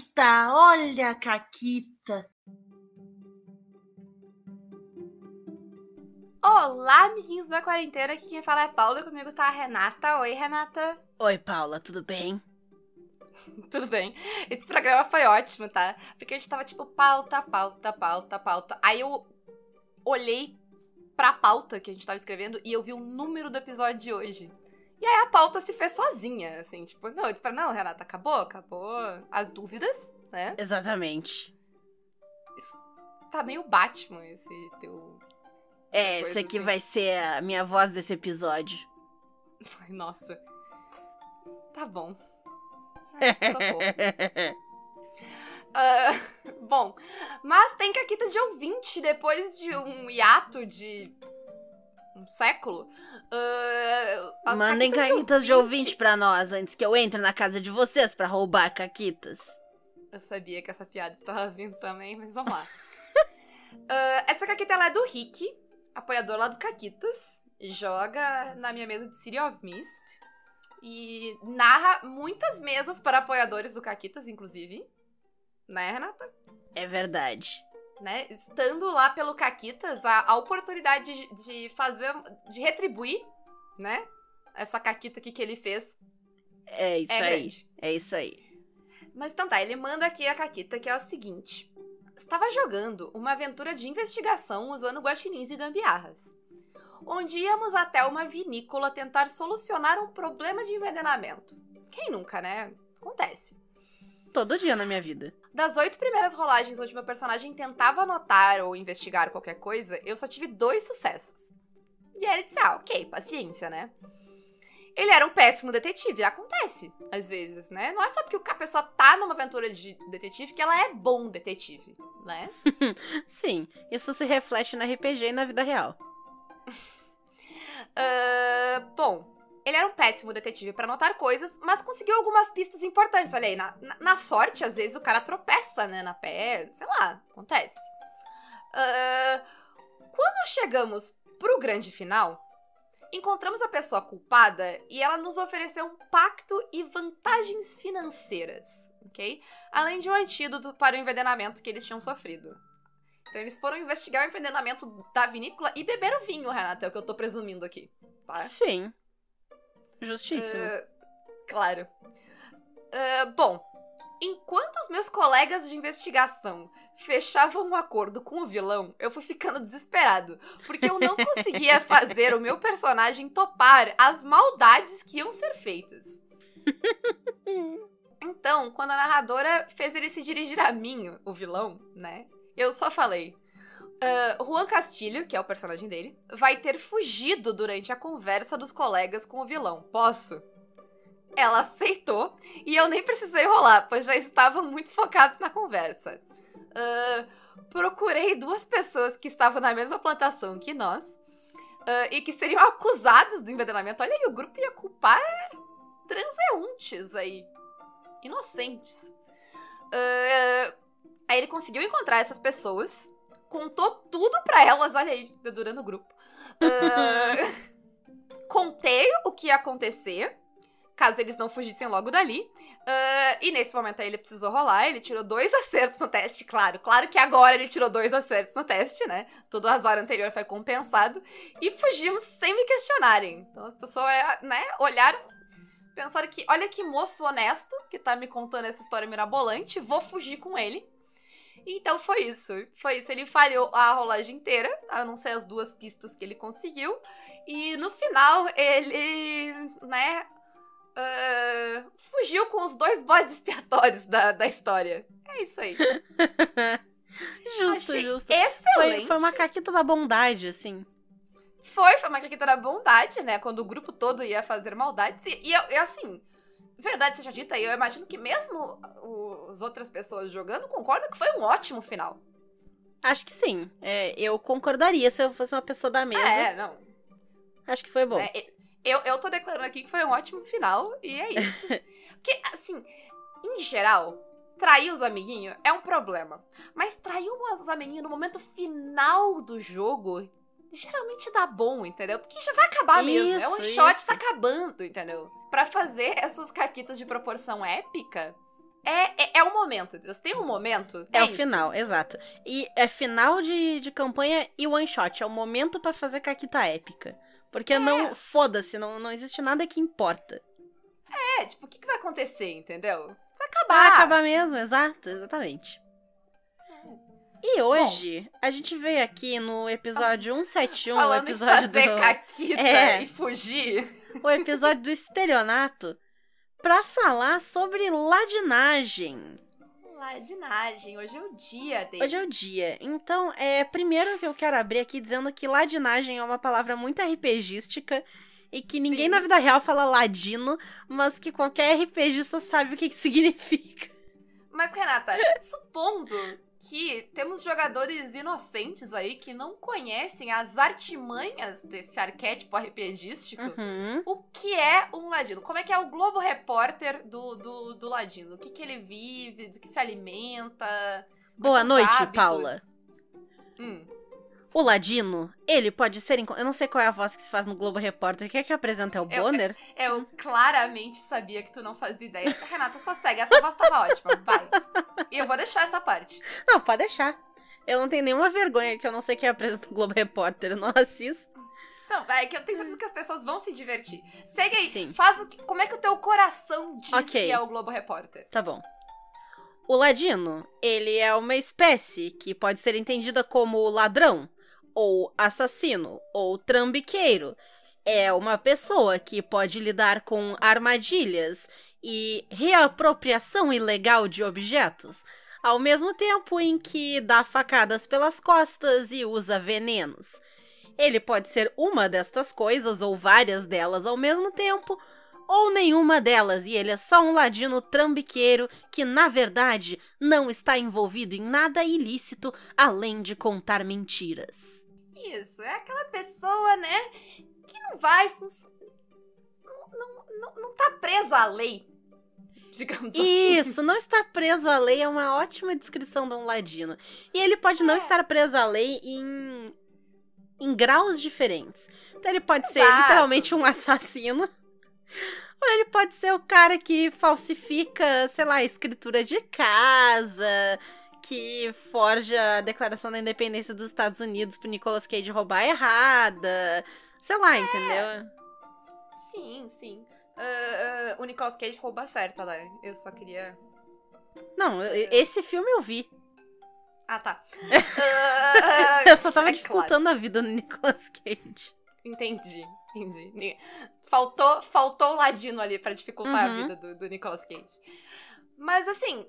Caquita, olha a Caquita. Olá, amiguinhos da quarentena. Aqui quem fala é Paula. Comigo tá a Renata. Oi, Renata. Oi, Paula, tudo bem? Tudo bem. Esse programa foi ótimo, tá? Porque a gente tava tipo pauta, pauta, pauta, pauta. Aí eu olhei pra pauta que a gente tava escrevendo e eu vi o número do episódio de hoje. E aí a pauta se fez sozinha, assim, tipo, não, eu disse pra, não, Renata, acabou, acabou as dúvidas, né? Exatamente. Isso tá meio Batman, esse teu... É, essa aqui assim. vai ser a minha voz desse episódio. Ai, nossa. Tá bom. Ai. Ah, bom, mas tem caquita de ouvinte depois de um hiato de um século. as Mandem caquitas de ouvinte pra nós antes que eu entre na casa de vocês pra roubar caquitas. Eu sabia que essa piada estava vindo também, mas vamos lá. Ah, essa caquita ela é do Rick, apoiador lá do Caquitas. Joga na minha mesa de City of Mist. E narra muitas mesas para apoiadores do Caquitas, inclusive. Né, Renata? É verdade. Né, estando lá pelo Caquitas, a, a oportunidade de, de fazer, de retribuir, né, essa Caquita aqui que ele fez É isso é aí. grande. É isso aí. Mas então tá, ele manda aqui a Caquita, que é o seguinte. Estava jogando uma aventura de investigação usando guaxinins e gambiarras. Onde íamos até uma vinícola tentar solucionar um problema de envenenamento. Quem nunca, né? Acontece. Todo dia na minha vida. Das oito primeiras rolagens onde meu personagem tentava anotar ou investigar qualquer coisa, eu só tive dois sucessos. E aí ele disse: Ah, ok, paciência, né? Ele era um péssimo detetive, acontece, às vezes, né? Não é só porque a pessoa tá numa aventura de detetive que ela é bom detetive, né? Sim, isso se reflete na RPG e na vida real. Ah, bom, ele era um péssimo detetive pra anotar coisas, mas conseguiu algumas pistas importantes. Olha aí, na, na- sorte, às vezes o cara tropeça, né, na pé, sei lá, acontece. Ah, quando chegamos pro grande final, encontramos a pessoa culpada e ela nos ofereceu um pacto e vantagens financeiras, ok? Além de um antídoto para o envenenamento que eles tinham sofrido. Então eles foram investigar o envenenamento da vinícola e beberam vinho, Renata, é o que eu tô presumindo aqui, tá? Sim. Justíssimo. Ah, claro. Ah, bom, enquanto os meus colegas de investigação fechavam um acordo com o vilão, eu fui ficando desesperado, porque eu não conseguia fazer o meu personagem topar as maldades que iam ser feitas. Então, quando a narradora fez ele se dirigir a mim, o vilão, né? Eu só falei. "Ah, Juan Castilho, que é o personagem dele, vai ter fugido durante a conversa dos colegas com o vilão. Posso? Ela aceitou e eu nem precisei rolar, pois já estavam muito focados na conversa. Ah, procurei duas pessoas que estavam na mesma plantação que nós ah, e que seriam acusadas do envenenamento. Olha aí, o grupo ia culpar transeuntes aí, inocentes. Ah, aí ele conseguiu encontrar essas pessoas, contou tudo pra elas, olha aí, dedurando o grupo. Ah, contei o que ia acontecer, caso eles não fugissem logo dali. Ah, e nesse momento aí ele precisou rolar, ele tirou dois acertos no teste, claro. Claro que agora ele tirou dois acertos no teste, né? Todo o azar anterior foi compensado. E fugimos sem me questionarem. Então as pessoas, né, olharam, pensaram que, olha que moço honesto que tá me contando essa história mirabolante, vou fugir com ele. Então foi isso. Foi isso. Ele falhou a rolagem inteira, a não ser as duas pistas que ele conseguiu. E no final, ele, né, ah, fugiu com os dois bodes expiatórios da, da história. É isso aí. justo, Achei justo. Excelente. Foi, foi uma caquita da bondade, assim. Foi, foi uma caqueta da bondade, né? Quando o grupo todo ia fazer maldades. E, e, e, assim, verdade seja dita, eu imagino que mesmo as outras pessoas jogando concordam que foi um ótimo final. Acho que sim. É, eu concordaria se eu fosse uma pessoa da mesa. É, não. Acho que foi bom. né? Eu, eu tô declarando aqui que foi um ótimo final, e é isso. Porque, assim, em geral, trair os amiguinhos é um problema. Mas trair os amiguinhos no momento final do jogo geralmente dá bom, entendeu? Porque já vai acabar mesmo. É um Isso, shot, isso. tá acabando, entendeu? Pra fazer essas caquitas de proporção épica, É, é, é o momento? Se tem um momento. É, É, o isso. final, exato. E é final de, de campanha e one shot. É o momento pra fazer caquita épica. Porque não. Foda-se, não, não existe nada que importa. É, tipo, o que, que vai acontecer, entendeu? Vai Vai acabar. acabar mesmo, exato, exatamente. E hoje, a gente veio aqui no episódio 171, o Falando em episódio fazer do. caquita É. e fugir. O episódio do estelionato pra falar sobre ladinagem. Ladinagem, hoje é o dia dele. Hoje é o dia. Então, é primeiro que eu quero abrir aqui dizendo que ladinagem é uma palavra muito RPGística e que ninguém Sim. na vida real fala ladino, mas que qualquer RPGista sabe o que, que significa. Mas, Renata, supondo que temos jogadores inocentes aí que não conhecem as artimanhas desse arquétipo RPGístico, Uhum. o que é um ladino? Como é que é o Globo Repórter do, do, do ladino? O que, que ele vive, do que se alimenta? Boa noite, hábitos? Paula. Hum. O ladino, ele pode ser. Eu não sei qual é a voz que se faz no Globo Repórter. Quem é que apresenta? É o Eu- Bonner? Eu claramente sabia que tu não fazia ideia. Renata, só segue, a tua voz tava ótima, vai. E eu vou deixar essa parte. Não, pode deixar. Eu não tenho nenhuma vergonha que eu não sei quem apresenta o Globo Repórter. Eu não assisto. Não, é que eu tenho certeza que as pessoas vão se divertir. Segue aí, Sim. faz o que, como é que o teu coração diz Ok. que é o Globo Repórter. Tá bom. O ladino, ele é uma espécie que pode ser entendida como ladrão, ou assassino, ou trambiqueiro. É uma pessoa que pode lidar com armadilhas e reapropriação ilegal de objetos, ao mesmo tempo em que dá facadas pelas costas e usa venenos. Ele pode ser uma destas coisas ou várias delas ao mesmo tempo, ou nenhuma delas, e ele é só um ladino trambiqueiro que, na verdade, não está envolvido em nada ilícito além de contar mentiras. Isso, é aquela pessoa, né, que não vai funcionar. Não, não, não, não tá presa à lei. Digamos assim. Isso, não estar preso à lei é uma ótima descrição de um ladino. E ele pode não É. estar preso à lei em, em graus diferentes. Então ele pode ser Exato. literalmente um assassino. Ou ele pode ser o cara que falsifica, sei lá, escritura de casa, que forja a Declaração da Independência dos Estados Unidos pro Nicolas Cage roubar errada. Sei lá, entendeu? Sim, sim. Ah, ah, o Nicolas Cage rouba certo, né? Eu só queria. Não, eu- esse filme eu vi. Ah, tá. Ah, Eu só tava é dificultando a vida no Nicolas Cage. Entendi, entendi. Faltou, faltou o ladino ali pra dificultar Uhum. a vida do, do Nicolas Cage. Mas assim,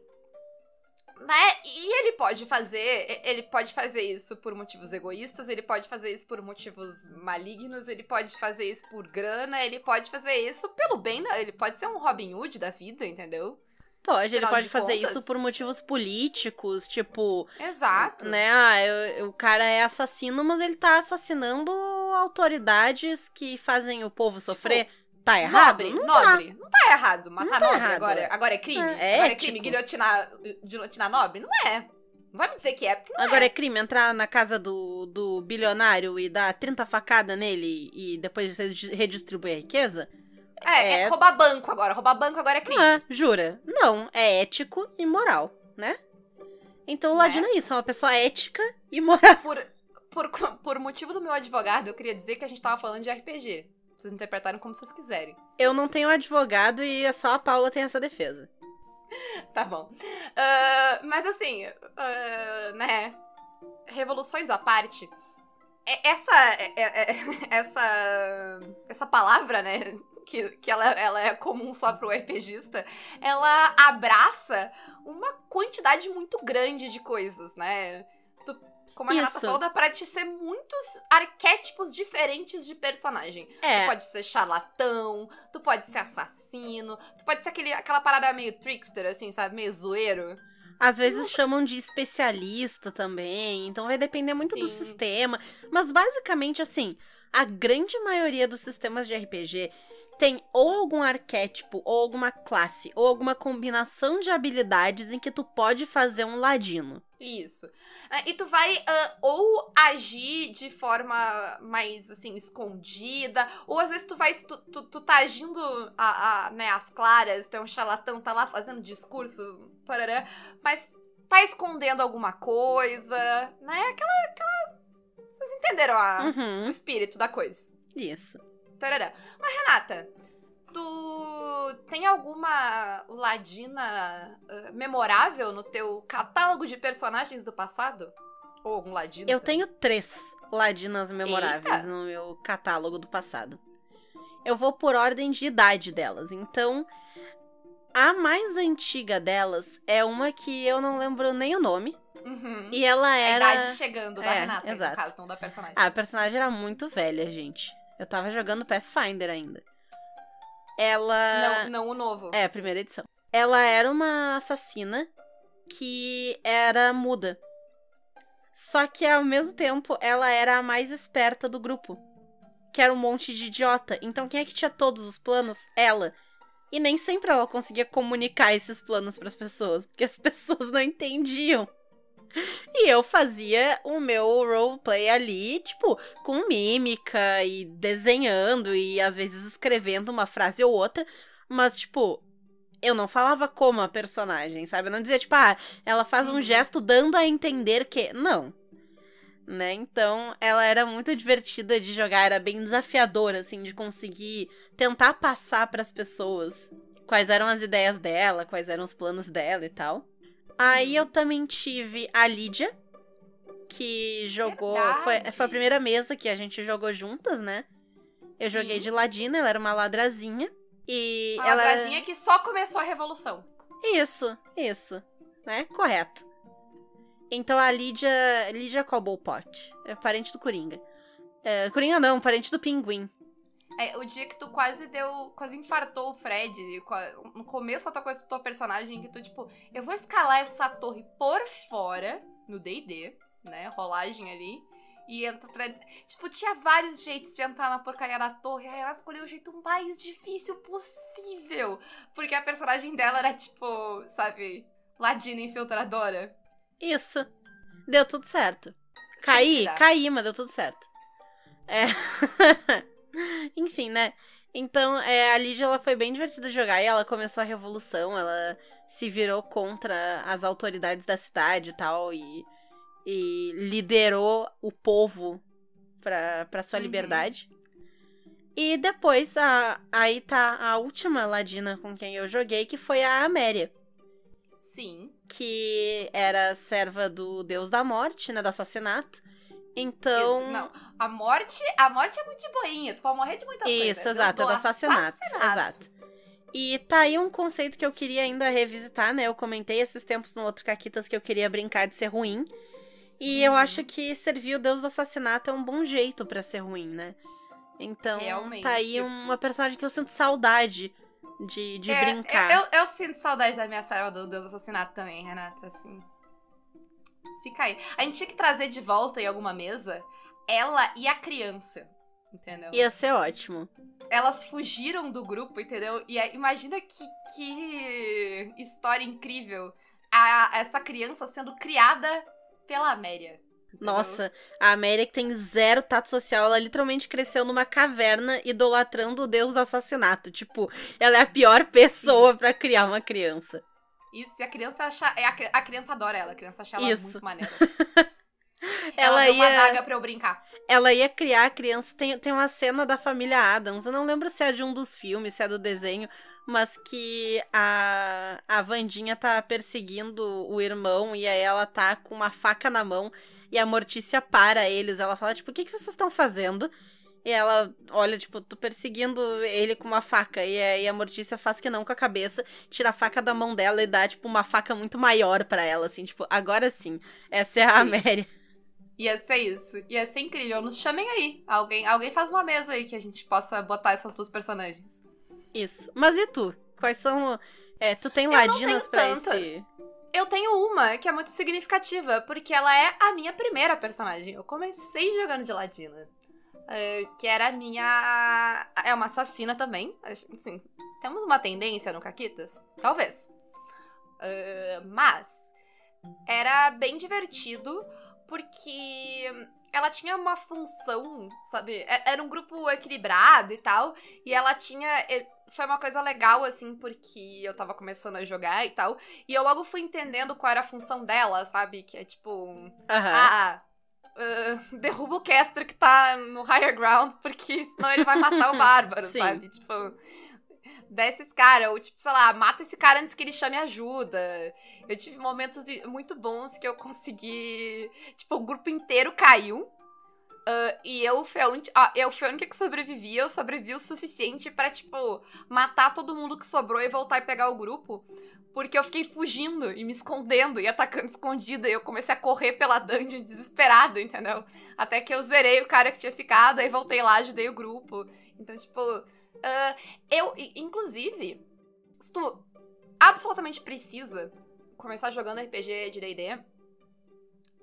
né? E ele pode fazer, ele pode fazer isso por motivos egoístas, ele pode fazer isso por motivos malignos, ele pode fazer isso por grana, ele pode fazer isso pelo bem, da- ele pode ser um Robin Hood da vida, entendeu? Pode, ele Afinal pode de fazer contas- isso por motivos políticos, tipo, Exato. né? Ah, eu- o cara é assassino, mas ele tá assassinando autoridades que fazem o povo sofrer. Tá errado? Nobre, Não tá. nobre. Não tá errado. Matar tá nobre errado. agora, agora é crime? É, agora é crime guilhotinar, guilhotinar nobre? Não é. Não vai me dizer que é, porque não Agora é. é crime entrar na casa do, do bilionário e dar 30 facadas nele e depois você redistribuir a riqueza? É, é é- roubar banco agora. Roubar banco agora é crime. Não é, jura? Não, é ético e moral, né? Então o Né? Ladino é isso, é uma pessoa ética e moral. Por, por, por motivo do meu advogado, eu queria dizer que a gente tava falando de RPG. Vocês interpretaram como vocês quiserem. Eu não tenho advogado e é só a Paula tem essa defesa. Tá bom. Ah, mas assim, ah, né? Revoluções à parte. é- Essa, é- essa, essa palavra, né? Que, que ela, ela é comum só pro RPGista, ela abraça uma quantidade muito grande de coisas, né? Tu- como a Renata Isso. falou, dá pra te ser muitos arquétipos diferentes de personagem. Tu É, pode ser charlatão, tu pode ser assassino, tu pode ser aquele, aquela parada meio trickster, assim, sabe? Meio zoeiro. às vezes chamam de especialista também, então vai depender muito do Sim. sistema. Mas basicamente, assim, a grande maioria dos sistemas de RPG tem ou algum arquétipo, ou alguma classe, ou alguma combinação de habilidades em que tu pode fazer um ladino. Isso. Ah, E tu vai ah, ou agir de forma mais, assim, escondida, ou às vezes tu vai, tu, tu, tu tá agindo a, a, né, às claras, tu é um charlatão, tá lá fazendo discurso, parará, mas tá escondendo alguma coisa, né? Aquela, aquela... Vocês entenderam a- o Uhum. espírito da coisa. Isso. Tarará. Mas, Renata, tu tem alguma ladina ah, memorável no teu catálogo de personagens do passado? Ou algum ladino? Eu tenho três ladinas memoráveis Eita. no meu catálogo do passado. Eu vou por ordem de idade delas. Então, a mais antiga delas é uma que eu não lembro nem o nome. Uhum. E ela A era. idade chegando da É, Renata, exato. no caso, não da personagem. Ah, a personagem era muito velha, gente. Eu tava jogando Pathfinder ainda. Ela. Não, não o novo. É, a primeira edição. Ela era uma assassina que era muda. Só que ao mesmo tempo ela era a mais esperta do grupo. Que era um monte de idiota. Então quem é que tinha todos os planos? Ela. E nem sempre ela conseguia comunicar esses planos pras pessoas, porque as pessoas não entendiam. E eu fazia o meu roleplay ali, tipo, com mímica e desenhando e às vezes escrevendo uma frase ou outra, mas tipo, eu não falava como a personagem, sabe? Eu não dizia tipo, ah, ela faz um Uhum. gesto dando a entender que, não. Né? Então, ela era muito divertida de jogar, era bem desafiadora assim de conseguir tentar passar pras pessoas quais eram as ideias dela, quais eram os planos dela e tal. Aí eu também tive a Lídia, que jogou. Foi, foi a primeira mesa que a gente jogou juntas, né? Eu Sim. joguei de Ladina, ela era uma ladrazinha. E Uma ela. ladrazinha que só começou a revolução. Isso, isso. Né? Correto. Então a Lídia. Lídia Cobblepot. É parente do Coringa. É, Coringa não, parente do Pinguim. É, o dia que tu quase deu. Quase infartou o Fred. No começo da tua coisa tua personagem, que tu, tipo, eu vou escalar essa torre por fora, no DD, né? Rolagem ali. E entra pra. Tipo, tinha vários jeitos de entrar na porcaria da torre. Aí ela escolheu o jeito mais difícil possível. Porque a personagem dela era, tipo, sabe, ladina infiltradora. Isso. Deu tudo certo. Caí, dá. caí, mas deu tudo certo. É. Enfim, né? Então, é, a Lídia ela foi bem divertida de jogar e ela começou a revolução, ela se virou contra as autoridades da cidade e tal, e, e liderou o povo pra, pra sua Uhum. liberdade. E depois, a, aí tá a última ladina com quem eu joguei, que foi a Améria Sim. que era serva do deus da morte, né, do assassinato. Então, Isso, não. A morte, a morte é muito de boinha. Tu pode morrer de muitas coisas. isso, exato, é do assassinato, exato. E tá aí um conceito que eu queria ainda revisitar, né? Eu comentei esses tempos no outro Caquitas que eu queria brincar de ser ruim. E eu Uhum. acho que servir o deus do assassinato é um bom jeito pra ser ruim, né? Então, Realmente. tá aí uma personagem que eu sinto saudade de, de É, brincar. Eu, eu- eu sinto saudade da minha serva do Deus do Assassinato também, Renata, assim. Fica aí. A gente tinha que trazer de volta em alguma mesa ela e a criança. Entendeu? Ia ser ótimo. Elas fugiram do grupo, entendeu? E aí, imagina que, que história incrível. A, essa criança sendo criada pela Améria. entendeu? Nossa, a Amélia que tem zero tato social, ela literalmente cresceu numa caverna idolatrando o deus do assassinato. Tipo, ela é a pior pessoa pra criar uma criança. E a criança acha. é, A, cri- a criança adora ela, a criança acha ela Isso. muito maneira. Ela uma ia- daga pra eu brincar. Ela ia criar a criança. Tem, tem uma cena da família Adams, eu não lembro se é de um dos filmes, se é do desenho, mas que a, a Vandinha tá perseguindo o irmão e aí ela tá com uma faca na mão e a Mortícia para eles. Ela fala, tipo, o que, que vocês estão fazendo? E ela olha, tipo, tô perseguindo ele com uma faca. E aí a Mortícia faz que não com a cabeça, tira a faca da mão dela e dá, tipo, uma faca muito maior pra ela, assim, tipo, agora sim, essa é a. Améria. Ia ser isso. Ia ser incrível. Nos chamem aí. Alguém, alguém faz uma mesa aí que a gente possa botar essas duas personagens. Isso. Mas e tu? Quais são. É, tu tem ladinas pra tantas. esse. Eu tenho uma que é muito significativa, porque ela é a minha primeira personagem. Eu comecei jogando de Ladina. É, que era a minha. É uma assassina também. Assim, temos uma tendência no Caquitas? Talvez. É, mas. era bem divertido, porque ela tinha uma função, sabe? Era um grupo equilibrado e tal. E ela tinha. Foi uma coisa legal, assim, porque eu tava começando a jogar e tal. E eu logo fui entendendo qual era a função dela, sabe? Que é tipo. Aham. Ah, ah, derruba o Caster que tá no higher ground, porque senão ele vai matar o bárbaro, sabe? Tipo, desce esse cara, ou tipo, sei lá, mata esse cara antes que ele chame ajuda. Eu tive momentos muito bons que eu consegui. Tipo, o grupo inteiro caiu. Ah, e eu fui, a ulti- ah, eu fui a única que sobrevivi, eu sobrevivi o suficiente pra, tipo, matar todo mundo que sobrou e voltar e pegar o grupo. Porque eu fiquei fugindo e me escondendo e atacando escondida. E eu comecei a correr pela dungeon desesperado, entendeu? Até que eu zerei o cara que tinha ficado, aí voltei lá, ajudei o grupo. Então, tipo. ah, eu, inclusive, se tu absolutamente precisa começar jogando RPG de DD,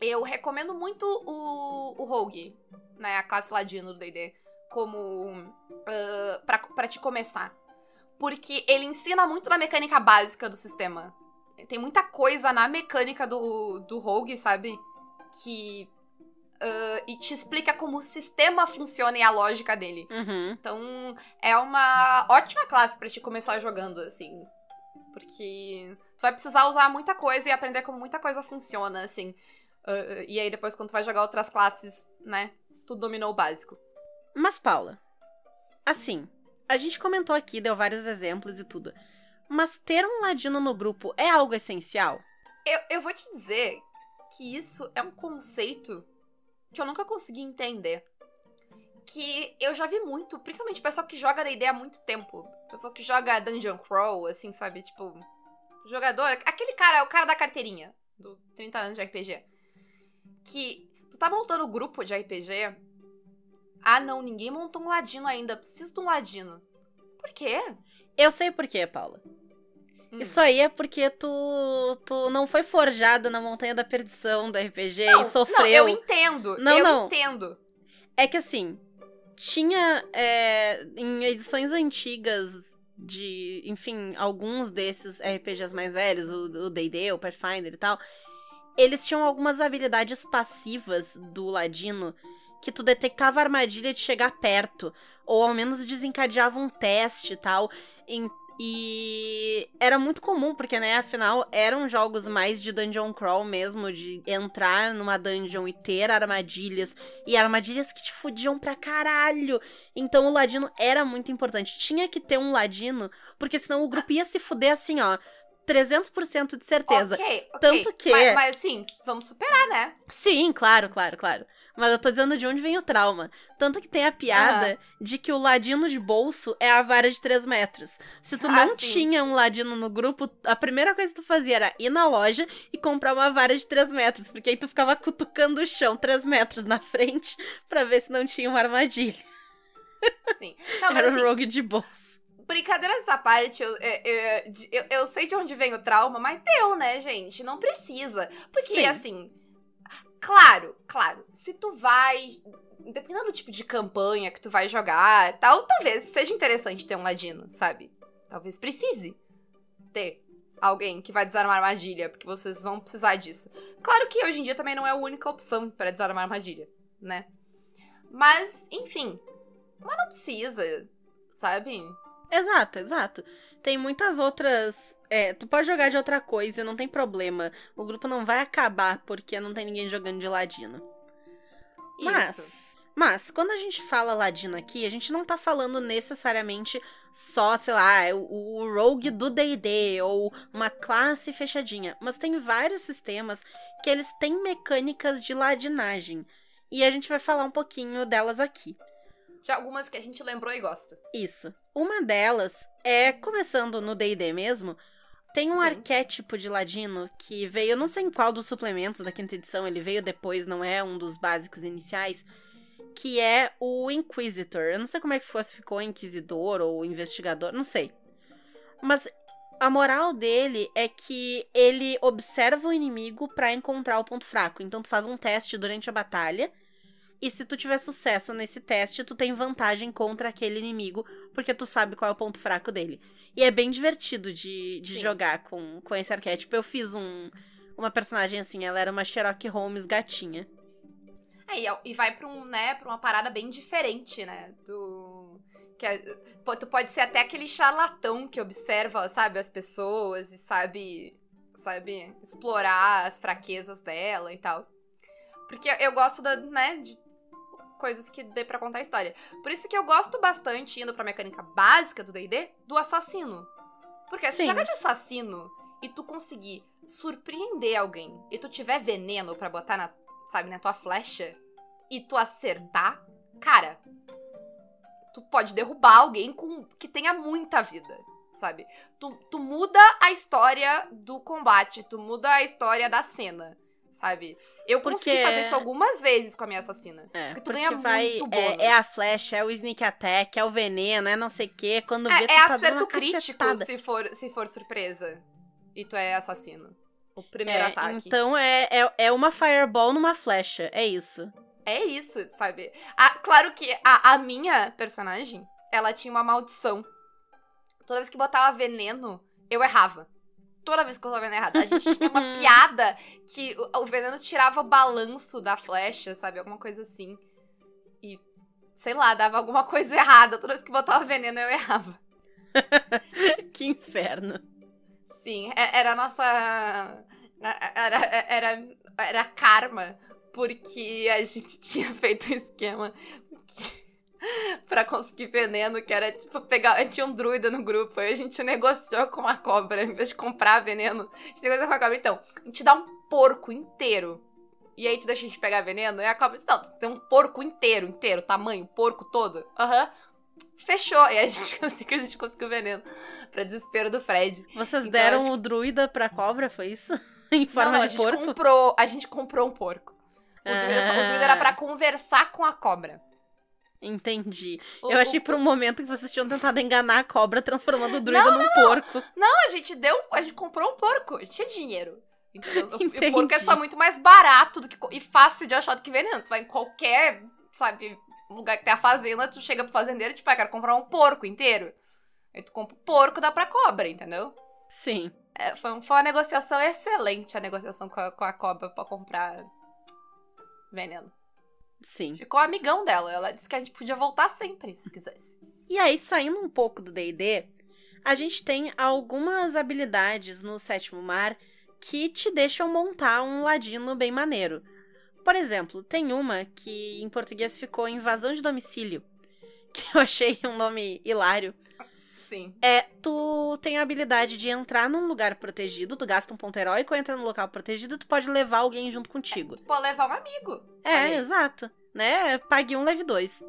eu recomendo muito o, o Rogue, né? A classe ladino do DD, como. ah, pra, pra te começar. Porque ele ensina muito na mecânica básica do sistema. Tem muita coisa na mecânica do, do Rogue, sabe? Que. ah, e te explica como o sistema funciona e a lógica dele. Uhum. Então, é uma ótima classe pra te começar jogando, assim. Porque tu vai precisar usar muita coisa e aprender como muita coisa funciona, assim. Ah, e aí, depois, quando tu vai jogar outras classes, né? Tu dominou o básico. Mas, Paula, assim, a gente comentou aqui, deu vários exemplos e tudo. Mas ter um ladino no grupo é algo essencial? Eu, eu vou te dizer que isso é um conceito que eu nunca consegui entender. Que eu já vi muito, principalmente pessoal que joga D&D há muito tempo. Pessoal que joga Dungeon Crawl, assim, sabe? Tipo, jogador... Aquele cara, o cara da carteirinha, do 30 anos de RPG. Que tu tá montando grupo de RPG... Ah, não, ninguém montou um ladino ainda. Preciso de um ladino. Por quê? Eu sei por quê, Paula. Hum. Isso aí é porque tu, tu não foi forjada na montanha da perdição do RPG não, e sofreu. Não, eu entendo. Não, eu não. entendo. É que assim, tinha é, em edições antigas de, enfim, alguns desses RPGs mais velhos, o o D&D, o Pathfinder e tal, eles tinham algumas habilidades passivas do ladino que tu detectava a armadilha de chegar perto, ou ao menos desencadeava um teste e tal. Em- E era muito comum, porque, né, afinal, eram jogos mais de dungeon crawl mesmo, de entrar numa dungeon e ter armadilhas, e armadilhas que te fudiam pra caralho. Então o ladino era muito importante. Tinha que ter um ladino, porque senão o grupo ia se fuder assim, ó, 300% de certeza. Ok, ok. Tanto que- Mas, mas assim, vamos superar, né? Sim, claro, claro, claro. Mas eu tô dizendo de onde vem o trauma. Tanto que tem a piada de que o ladino de bolso é a vara de 3 metros. Se tu Ah, não sim. tinha um ladino no grupo, a primeira coisa que tu fazia era ir na loja e comprar uma vara de 3 metros. Porque aí tu ficava cutucando o chão 3 metros na frente pra ver se não tinha uma armadilha. Sim. Não, era assim, o rogue de bolso. Brincadeiras essa parte, eu, é, é, de- eu, eu sei de onde vem o trauma, mas deu, né, gente? Não precisa. Porque, Sim. assim, claro, claro, se tu vai. Dependendo do tipo de campanha que tu vai jogar tal, talvez seja interessante ter um ladino, sabe? Talvez precise ter alguém que vai desarmar armadilha, porque vocês vão precisar disso. Claro que hoje em dia também não é a única opção para desarmar armadilha, né? Mas, enfim. Mas não precisa, sabe? Exato, exato. Tem muitas outras. É, tu pode jogar de outra coisa, não tem problema. O grupo não vai acabar porque não tem ninguém jogando de ladino. Mas, Isso. mas, quando a gente fala ladino aqui, a gente não tá falando necessariamente só, sei lá, o, o rogue do D&D ou uma classe fechadinha, mas tem vários sistemas que eles têm mecânicas de ladinagem. E a gente vai falar um pouquinho delas aqui. De algumas que a gente lembrou e gosta. Isso. Uma delas é, começando no D&D mesmo, tem um Sim. arquétipo de ladino que veio, eu não sei em qual dos suplementos da quinta edição, ele veio depois, não é um dos básicos iniciais, que é o Inquisitor. Eu não sei como é que fosse, ficou Inquisidor ou Investigador, não sei. Mas a moral dele é que ele observa o inimigo pra encontrar o ponto fraco. Então tu faz um teste durante a batalha e se tu tiver sucesso nesse teste, tu tem vantagem contra aquele inimigo, porque tu sabe qual é o ponto fraco dele. E é bem divertido de, de Sim. jogar com, com esse arquétipo. Eu fiz um, uma personagem assim, ela era uma Sherlock Holmes gatinha. É, e, e vai pra, um, né, pra uma parada bem diferente, né? Do. Que é, tu pode ser até aquele charlatão que observa, sabe, as pessoas e sabe. Sabe, explorar as fraquezas dela e tal. Porque eu gosto da, né, de coisas que dê pra contar a história. Por isso que eu gosto bastante, indo pra mecânica básica do D&D, do assassino. Porque se Sim. joga de assassino e tu conseguir surpreender alguém e tu tiver veneno pra botar na, sabe, na tua flecha e tu acertar, cara, tu pode derrubar alguém com que tenha muita vida, sabe? Tu, tu muda a história do combate, tu muda a história da cena, sabe? Eu Porque- consegui fazer isso algumas vezes com a minha assassina. É, Porque tu porque ganha vai, muito é, bônus. é a flecha, é o sneak attack, é o veneno, é não sei o quê. Quando vê, É, tu é tá acerto crítico cacetada. se for, se for surpresa. E tu é assassino. O primeiro É, ataque. Então é, é, é uma fireball numa flecha, é isso. É isso, sabe? Ah, claro que a, a minha personagem, ela tinha uma maldição. Toda vez que botava veneno, eu errava. Toda vez que eu tava vendo errado. A gente tinha uma piada que o, o veneno tirava o balanço da flecha, sabe? Alguma coisa assim. E, sei lá, dava alguma coisa errada. Toda vez que botava veneno, eu errava. que inferno. Sim, é- era a nossa. Era, era, era karma, porque a gente tinha feito um esquema que- pra conseguir veneno, que era tipo pegar. A gente tinha um druida no grupo, aí a gente negociou com uma cobra, em vez de comprar veneno, a gente negociou com a cobra. Então, a gente dá um porco inteiro. E aí tu deixa a gente pegar veneno, e a cobra disse: Não, tem um porco inteiro, inteiro, tamanho, porco todo. Aham. Fechou. E aí a gente conseguiu, a gente conseguiu veneno. Pra desespero do Fred. Vocês Então, deram o druida pra cobra, foi isso? em forma não, não, de a gente porco? comprou, a gente comprou um porco. O druida, o druida era pra Ah, conversar com a cobra. Entendi. O- Eu achei o- por um momento que vocês tinham tentado enganar a cobra transformando o druida num porco. Não, a gente deu, a gente comprou um porco, a gente tinha dinheiro. Entendeu? O- porco é só muito mais barato do que, e fácil de achar do que veneno. Tu vai em qualquer, sabe, lugar que tem a fazenda, tu chega pro fazendeiro e tipo, ah, quero comprar um porco inteiro. Aí tu compra o porco, dá pra cobra, entendeu? Sim. É, foi, foi uma negociação excelente a negociação com a, com a cobra pra comprar veneno. Sim. Ficou amigão dela. Ela disse que a gente podia voltar sempre, se quisesse. E aí, saindo um pouco do D&D, a gente tem algumas habilidades no Sétimo Mar que te deixam montar um ladino bem maneiro. Por exemplo, tem uma que em português ficou Invasão de Domicílio, que eu achei um nome hilário. Sim. É, tu tem a habilidade de entrar num lugar protegido, tu gasta um ponto heróico, entra no local protegido, tu pode levar alguém junto contigo. Pode levar um amigo. É, exato. Né? Pague um, leve dois.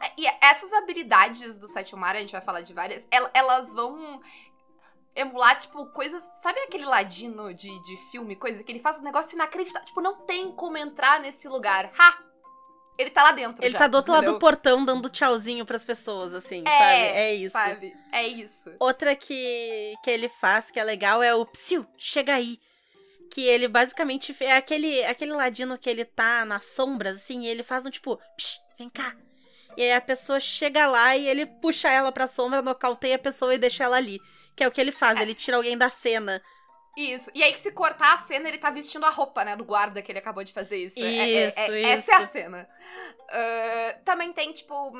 É, E essas habilidades do Sétimo Mar, a gente vai falar de várias, el- elas vão emular, tipo, coisas. Sabe aquele ladino de, de filme, coisa que ele faz um negócio inacreditável? Tipo, não tem como entrar nesse lugar. Ha! Ele tá lá dentro. Ele já, tá do outro lado do entendeu? portão dando tchauzinho pras pessoas, assim, É, sabe? É isso. Sabe? É isso. Outra que, que ele faz, que é legal, é o psiu, chega aí. Que ele basicamente é aquele, aquele ladino que ele tá nas sombras, assim, e ele faz um tipo, psh, vem cá. E aí a pessoa chega lá e ele puxa ela pra sombra, nocauteia a pessoa e deixa ela ali. Que é o que ele faz, É. ele tira alguém da cena. Isso. E aí, se cortar a cena, ele tá vestindo a roupa, né, do guarda que ele acabou de fazer isso. É- é- Isso, é- isso. Essa é a cena. Ah, também tem, tipo,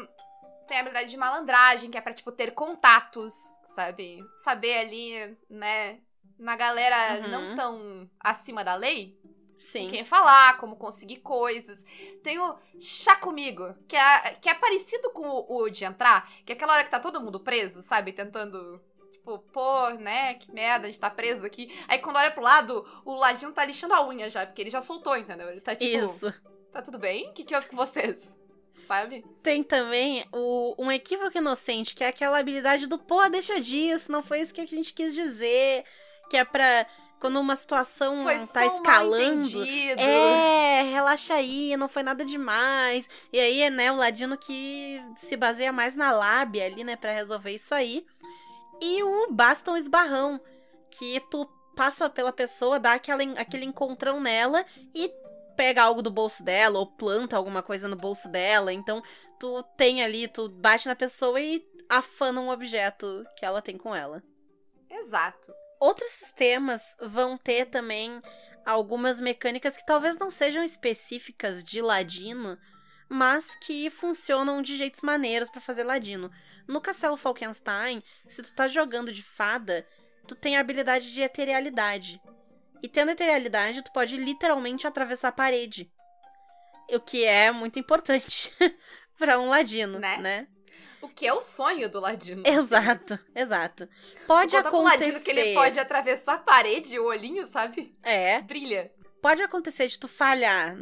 tem a habilidade de malandragem, que é pra, tipo, ter contatos, sabe? Saber ali, né, na galera Uhum. não tão acima da lei, Sim. com quem falar, como conseguir coisas. Tem o chá comigo, que é, que é parecido com o, o de entrar, que é aquela hora que tá todo mundo preso, sabe? Tentando. Tipo, pô, né? Que merda, a gente tá preso aqui. Aí quando olha pro lado, o ladinho tá lixando a unha já, porque ele já soltou, entendeu? Ele tá tipo, Isso. tá tudo bem? O que, que houve com vocês? Sabe? Tem também o, um equívoco inocente, que é aquela habilidade do pô, deixa disso, não foi isso que a gente quis dizer. Que é pra. Quando uma situação Foi tá escalando. É, relaxa aí, não foi nada demais. E aí, é, né, o Ladino que se baseia mais na lábia ali, né, pra resolver isso aí. E o basta um esbarrão, que tu passa pela pessoa, dá aquela, aquele encontrão nela e pega algo do bolso dela, ou planta alguma coisa no bolso dela. Então, tu tem ali, tu bate na pessoa e afana um objeto que ela tem com ela. Exato. Outros sistemas vão ter também algumas mecânicas que talvez não sejam específicas de ladino, mas que funcionam de jeitos maneiros para fazer ladino. No Castelo Falkenstein, se tu tá jogando de fada, tu tem a habilidade de eterialidade. E tendo eterialidade, tu pode literalmente atravessar a parede. O que é muito importante para um ladino, Né? né? O que é o sonho do Ladino. Exato, exato. Pode Conta pro acontecer. Ladino que ele pode atravessar a parede, o olhinho, sabe? É, Brilha. Pode acontecer de tu falhar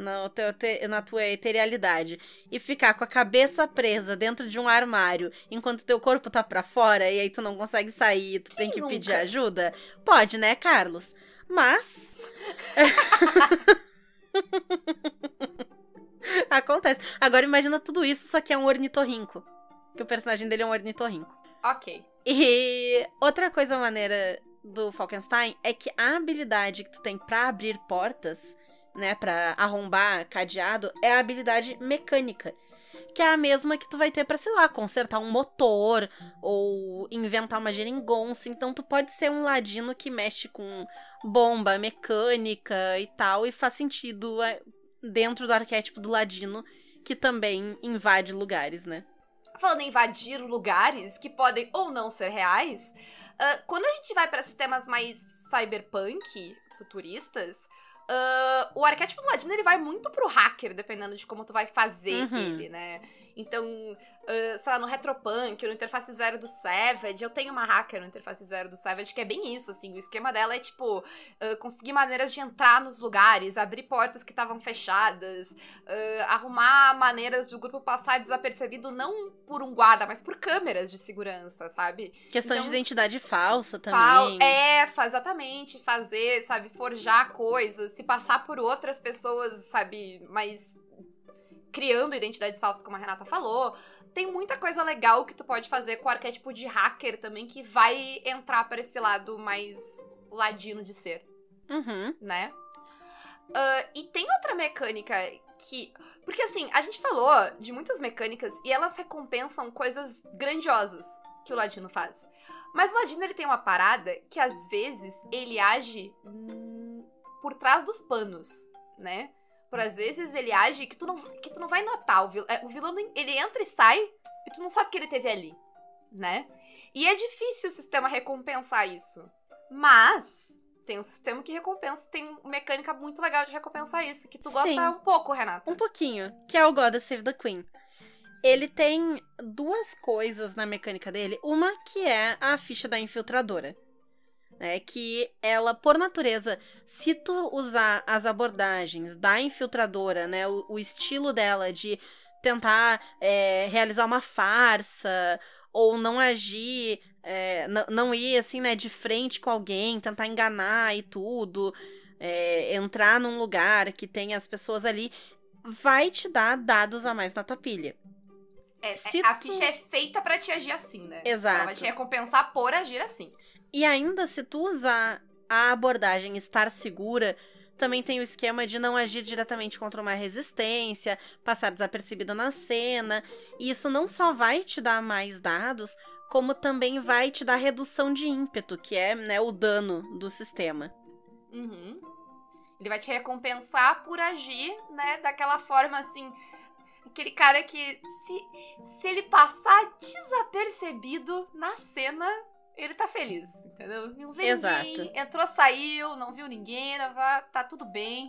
te- na tua eterialidade e ficar com a cabeça presa dentro de um armário enquanto teu corpo tá pra fora e aí tu não consegue sair, tu tem que nunca? pedir ajuda? Pode, né, Carlos? Mas. Acontece. Agora imagina tudo isso, só que é um ornitorrinco. Que o personagem dele é um ornitorrinco. Ok. E outra coisa maneira do Falkenstein é que a habilidade que tu tem pra abrir portas, né, Pra arrombar cadeado, é a habilidade mecânica, que é a mesma que tu vai ter pra, sei lá, consertar um motor ou inventar uma geringonça. Então tu pode ser um ladino que mexe com bomba mecânica e tal e faz sentido é, dentro do arquétipo do ladino que também invade lugares, né? Falando em invadir lugares que podem ou não ser reais, ah, quando a gente vai pra sistemas mais cyberpunk, futuristas, ah, o arquétipo do ladino ele vai muito pro hacker, dependendo de como tu vai fazer Uhum. ele, né? Então, ah, sei lá, no Retropunk, no Interface Zero do Savage, eu tenho uma hacker no Interface Zero do Savage que é bem isso, assim, o esquema dela é tipo ah, conseguir maneiras de entrar nos lugares, abrir portas que estavam fechadas, arrumar maneiras do grupo passar desapercebido não por um guarda, mas por câmeras de segurança, sabe? Questão de Então- identidade falsa Fal- também. É, fa- exatamente, fazer, sabe, forjar coisas, se passar por outras pessoas, sabe, mas criando identidades falsas, como a Renata falou. Tem muita coisa legal que tu pode fazer com o arquétipo de hacker também, que vai entrar para esse lado mais ladino de ser Uhum. né? Ah, e tem outra mecânica que. Porque assim, a gente falou de muitas mecânicas e elas recompensam coisas grandiosas que o Ladino faz. Mas o Ladino ele tem uma parada que às vezes ele age por trás dos panos, né? Por às vezes ele age que tu não, que tu não vai notar. O, vil, é, o vilão ele entra e sai e tu não sabe que ele teve ali, né? E é difícil o sistema recompensar isso. Mas tem um sistema que recompensa, tem uma mecânica muito legal de recompensar isso, que tu gosta Sim. um pouco, Renata. Um pouquinho, que é o God Save the Queen. Ele tem duas coisas na mecânica dele. Uma que é a ficha da infiltradora. Né, que ela, por natureza, se tu usar as abordagens da infiltradora, né, o, o estilo dela de tentar é, realizar uma farsa ou não agir, é, não ir assim, né, de frente com alguém, tentar enganar e tudo, é, entrar num lugar que tem as pessoas ali, vai te dar dados a mais na tua pilha. É, se é- a tu- ficha é feita pra te agir assim, né? Exato. Ela vai te recompensar por agir assim. E ainda, se tu usar a abordagem estar segura, também tem o esquema de não agir diretamente contra uma resistência, passar desapercebida na cena. E isso não só vai te dar mais dados, como também vai te dar redução de ímpeto, que é né, o dano do sistema. Uhum. Ele vai te recompensar por agir, né, daquela forma assim. Aquele cara que, se, se ele passar desapercebido na cena, ele tá feliz, entendeu? Não vê Exato. ninguém, entrou, saiu, não viu ninguém, tá tá tudo bem.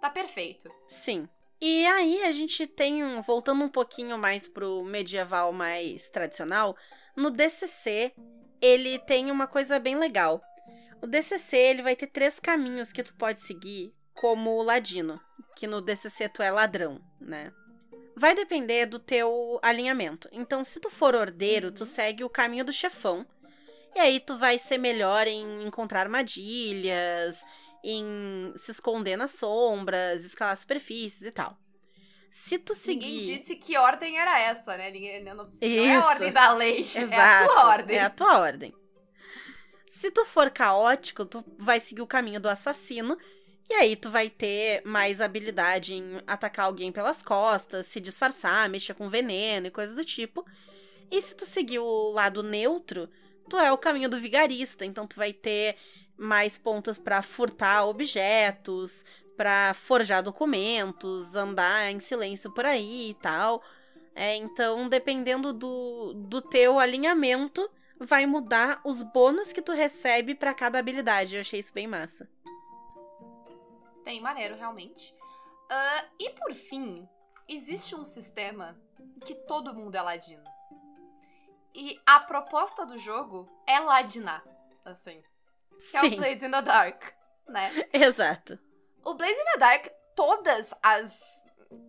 Tá perfeito. Sim. E aí a gente tem um. Voltando um pouquinho mais pro medieval mais tradicional, no DCC ele tem uma coisa bem legal. O DCC ele vai ter três caminhos que tu pode seguir como ladino, que no DCC tu é ladrão, né? Vai depender do teu alinhamento. Então, se tu for ordeiro, tu Uhum. segue o caminho do chefão. E aí tu vai ser melhor em encontrar armadilhas, em se esconder nas sombras, escalar superfícies e tal. Se tu seguir. Ninguém disse que ordem era essa, né? Ninguém, não, não é a ordem da lei. Exato. É a tua ordem. É a tua ordem. Se tu for caótico, tu vai seguir o caminho do assassino. E aí tu vai ter mais habilidade em atacar alguém pelas costas, se disfarçar, mexer com veneno e coisas do tipo. E se tu seguir o lado neutro, tu é o caminho do vigarista, então tu vai ter mais pontos pra furtar objetos, pra forjar documentos, andar em silêncio por aí e tal. É, então, dependendo do, do teu alinhamento, vai mudar os bônus que tu recebe pra cada habilidade. Eu achei isso bem massa. Bem maneiro, realmente. Ah, e por fim, existe um sistema que todo mundo é ladino. E a proposta do jogo é ladinar, assim. Que é o Sim, Blades in the Dark, né? exato. O Blaze in the Dark, todas as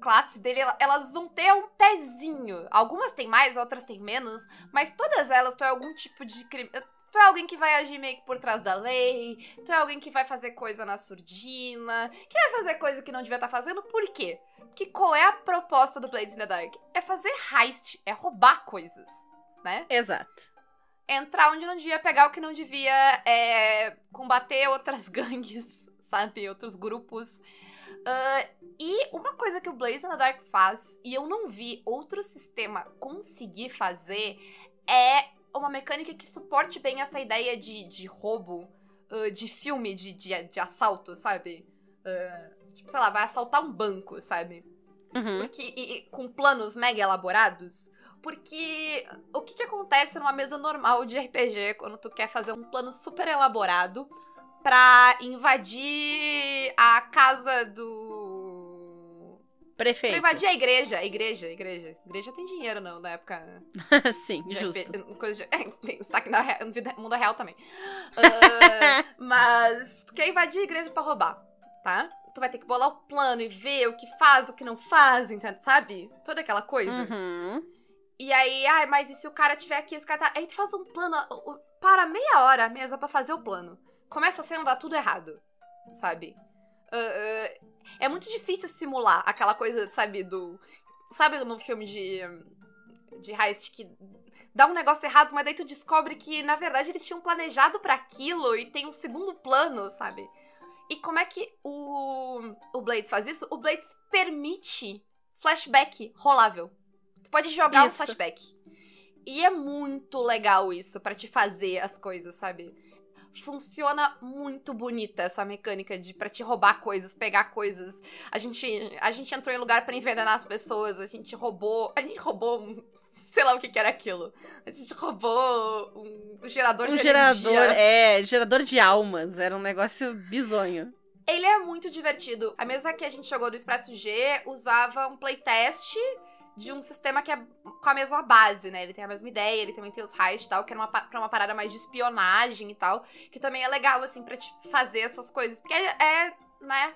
classes dele, ela- elas vão ter um pezinho. Algumas têm mais, outras têm menos, mas todas elas tu é algum tipo de crime. Tu é alguém que vai agir meio que por trás da lei, tu é alguém que vai fazer coisa na surdina, que vai fazer coisa que não devia estar fazendo, por quê? Que qual é a proposta do Blades in the Dark? É fazer heist, é roubar coisas, né? Exato. entrar onde não devia, pegar o que não devia, é, combater outras gangues, sabe? Outros grupos. Ah, e uma coisa que o Blaze in the Dark faz, e eu não vi outro sistema conseguir fazer, é uma mecânica que suporte bem essa ideia de, de roubo, ah, de filme, de, de, de assalto, sabe? Ah, tipo, sei lá, vai assaltar um banco, sabe? Uhum. Porque, e- e com planos mega elaborados. Porque o que, que acontece numa mesa normal de RPG quando tu quer fazer um plano super elaborado pra invadir a casa do. Pra Perfeito. invadir a igreja. A igreja, a igreja. A igreja tem dinheiro, não, na época. Sim, de justo. Coisa de, é, tem destaque na mundo real também. Ah, mas tu quer invadir a igreja pra roubar, tá? Tu vai ter que bolar o plano e ver o que faz, o que não faz, sabe? Toda aquela coisa. Uhum. E aí, ai, mas e se o cara tiver aqui, esse cara tá... Aí tu faz um plano, para meia hora a mesa pra fazer o plano. Começa a cena, dá tudo errado, sabe? Ah, ah, é muito difícil simular aquela coisa, sabe, do... Sabe no filme de... De heist que dá um negócio errado, mas daí tu descobre que, na verdade, eles tinham planejado pra aquilo e tem um segundo plano, sabe? E como é que o, o Blades faz isso? O Blades permite flashback rolável. Pode jogar um Isso. flashback. E é muito legal isso pra te fazer as coisas, sabe? Funciona muito bonita essa mecânica de pra te roubar coisas, pegar coisas. A gente, a gente entrou em lugar pra envenenar as pessoas, a gente roubou, a gente roubou um, sei lá o que que era aquilo. A gente roubou um, um gerador Um de gerador, energia. é, gerador de almas. Era um negócio bizonho. Ele é muito divertido. A mesa que a gente jogou do Expresso G usava um playtest de um sistema que é com a mesma base, né? Ele tem a mesma ideia, ele também tem os heist e tal, que era uma, pa- pra uma parada mais de espionagem e tal, que também é legal, assim, pra te fazer essas coisas. Porque é, é, né?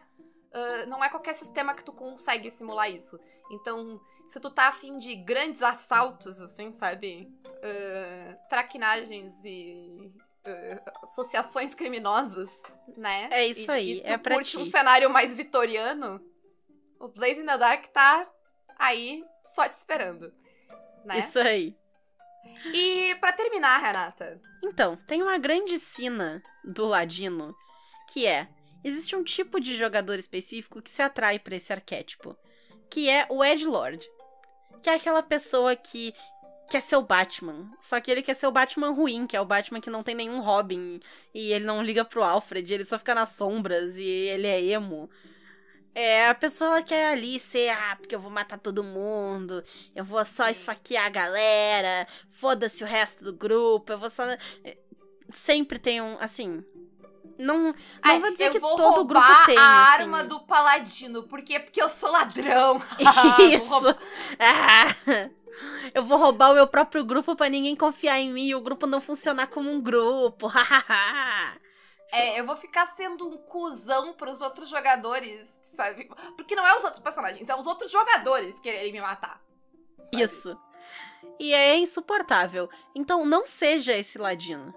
ah, não é qualquer sistema que tu consegue simular isso. Então, se tu tá afim de grandes assaltos, assim, sabe? Ah, traquinagens e ah, associações criminosas, né? É isso E- aí, e tu é pra curte ti. um cenário mais vitoriano, o Blaze in the Dark tá aí só te esperando, né? Isso aí. E pra terminar, Renata, Então, tem uma grande sina do Ladino, que é: existe um tipo de jogador específico que se atrai pra esse arquétipo, que é o Edgelord. Que é aquela pessoa que quer ser o Batman, só que ele quer ser o Batman ruim, que é o Batman que não tem nenhum Robin, e ele não liga pro Alfred, ele só fica nas sombras, e ele é emo. É a pessoa que quer ali ser, ah, porque eu vou matar todo mundo, eu vou só esfaquear a galera, foda-se o resto do grupo, eu vou só. Sempre tem um, assim. Não, não Ai, vou dizer eu que vou todo grupo roubar tem. a assim. arma do paladino, por quê? Porque eu sou ladrão. Vou Isso! roubar- Ah, eu vou roubar o meu próprio grupo pra ninguém confiar em mim e o grupo não funcionar como um grupo. É, eu vou ficar sendo um cuzão pros outros jogadores, sabe? Porque não é os outros personagens, é os outros jogadores quererem me matar. sabe? Isso. E é insuportável. Então não seja esse ladino.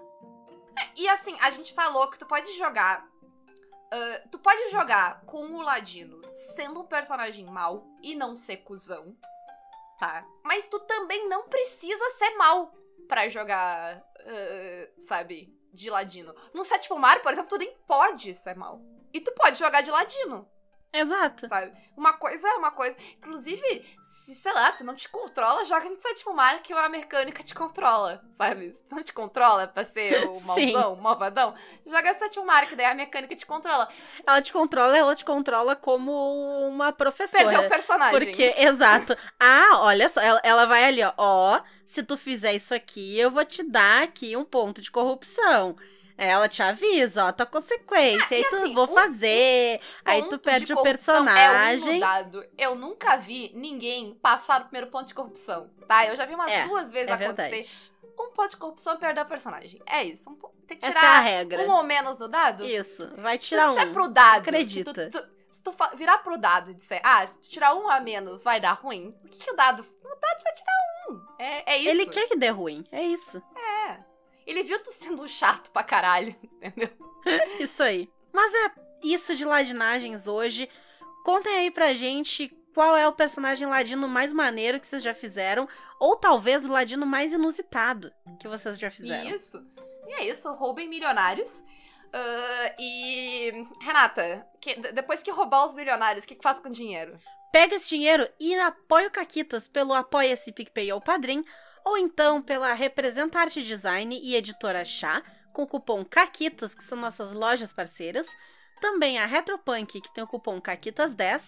E assim, a gente falou que tu pode jogar. ah, tu pode jogar com o Ladino sendo um personagem mau e não ser cuzão, tá? Mas tu também não precisa ser mal pra jogar, ah, sabe, de Ladino. No sétimo mar, por exemplo, tu nem pode ser mal. E tu pode jogar de Ladino. Exato. sabe? Uma coisa é uma coisa. Inclusive, se, sei lá, tu não te controla, joga no sétimo mar que a mecânica te controla, sabe? Se tu não te controla pra ser o malzão, o malvadão, joga sétimo mar, que daí a mecânica te controla. Ela te controla, ela te controla como uma professora. Perdeu o personagem. Porque, exato. Ah, olha só, ela, ela vai ali, ó. Ó, se tu fizer isso aqui, eu vou te dar aqui um ponto de corrupção. Ela te avisa, ó, tua consequência. aí tu assim, vou fazer. aí tu perde de o É personagem. dado. Eu nunca vi ninguém passar o primeiro ponto de corrupção, tá? Eu já vi umas É, duas vezes é acontecer. verdade. Um ponto de corrupção perder o personagem. É isso. Um Tem que é tirar regra. um ou menos no dado. Isso, vai tirar tu um. pro dado. Acredita. tu- tu- se tu virar pro dado e disser, ah, se tu tirar um a menos vai dar ruim, o que, que o dado. O dado vai tirar um. É, é isso. Ele quer que dê ruim, é isso. É. Ele viu tu sendo um chato pra caralho, entendeu? Isso aí. Mas é isso de ladinagens hoje. Contem aí pra gente qual é o personagem ladino mais maneiro que vocês já fizeram. Ou talvez o ladino mais inusitado que vocês já fizeram. Isso. E é isso, roubem milionários. Ah, e. Renata, que- depois que roubar os milionários, o que, que faz com o dinheiro? Pega esse dinheiro e apoia o Caquitas pelo Apoia-se PicPay ou Padrim, ou então pela Representarte Design e Editora Chá, com o cupom CAQUITAS, que são nossas lojas parceiras, também a Retropunk, que tem o cupom CAQUITAS10,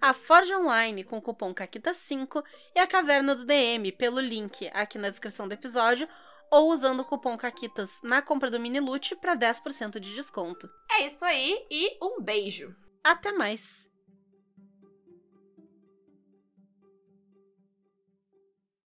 a Forge Online com o cupom CAQUITAS5 e a Caverna do DM pelo link aqui na descrição do episódio, ou usando o cupom CAQUITAS na compra do Mini Loot para 10% de desconto. É isso aí e um beijo. Até mais!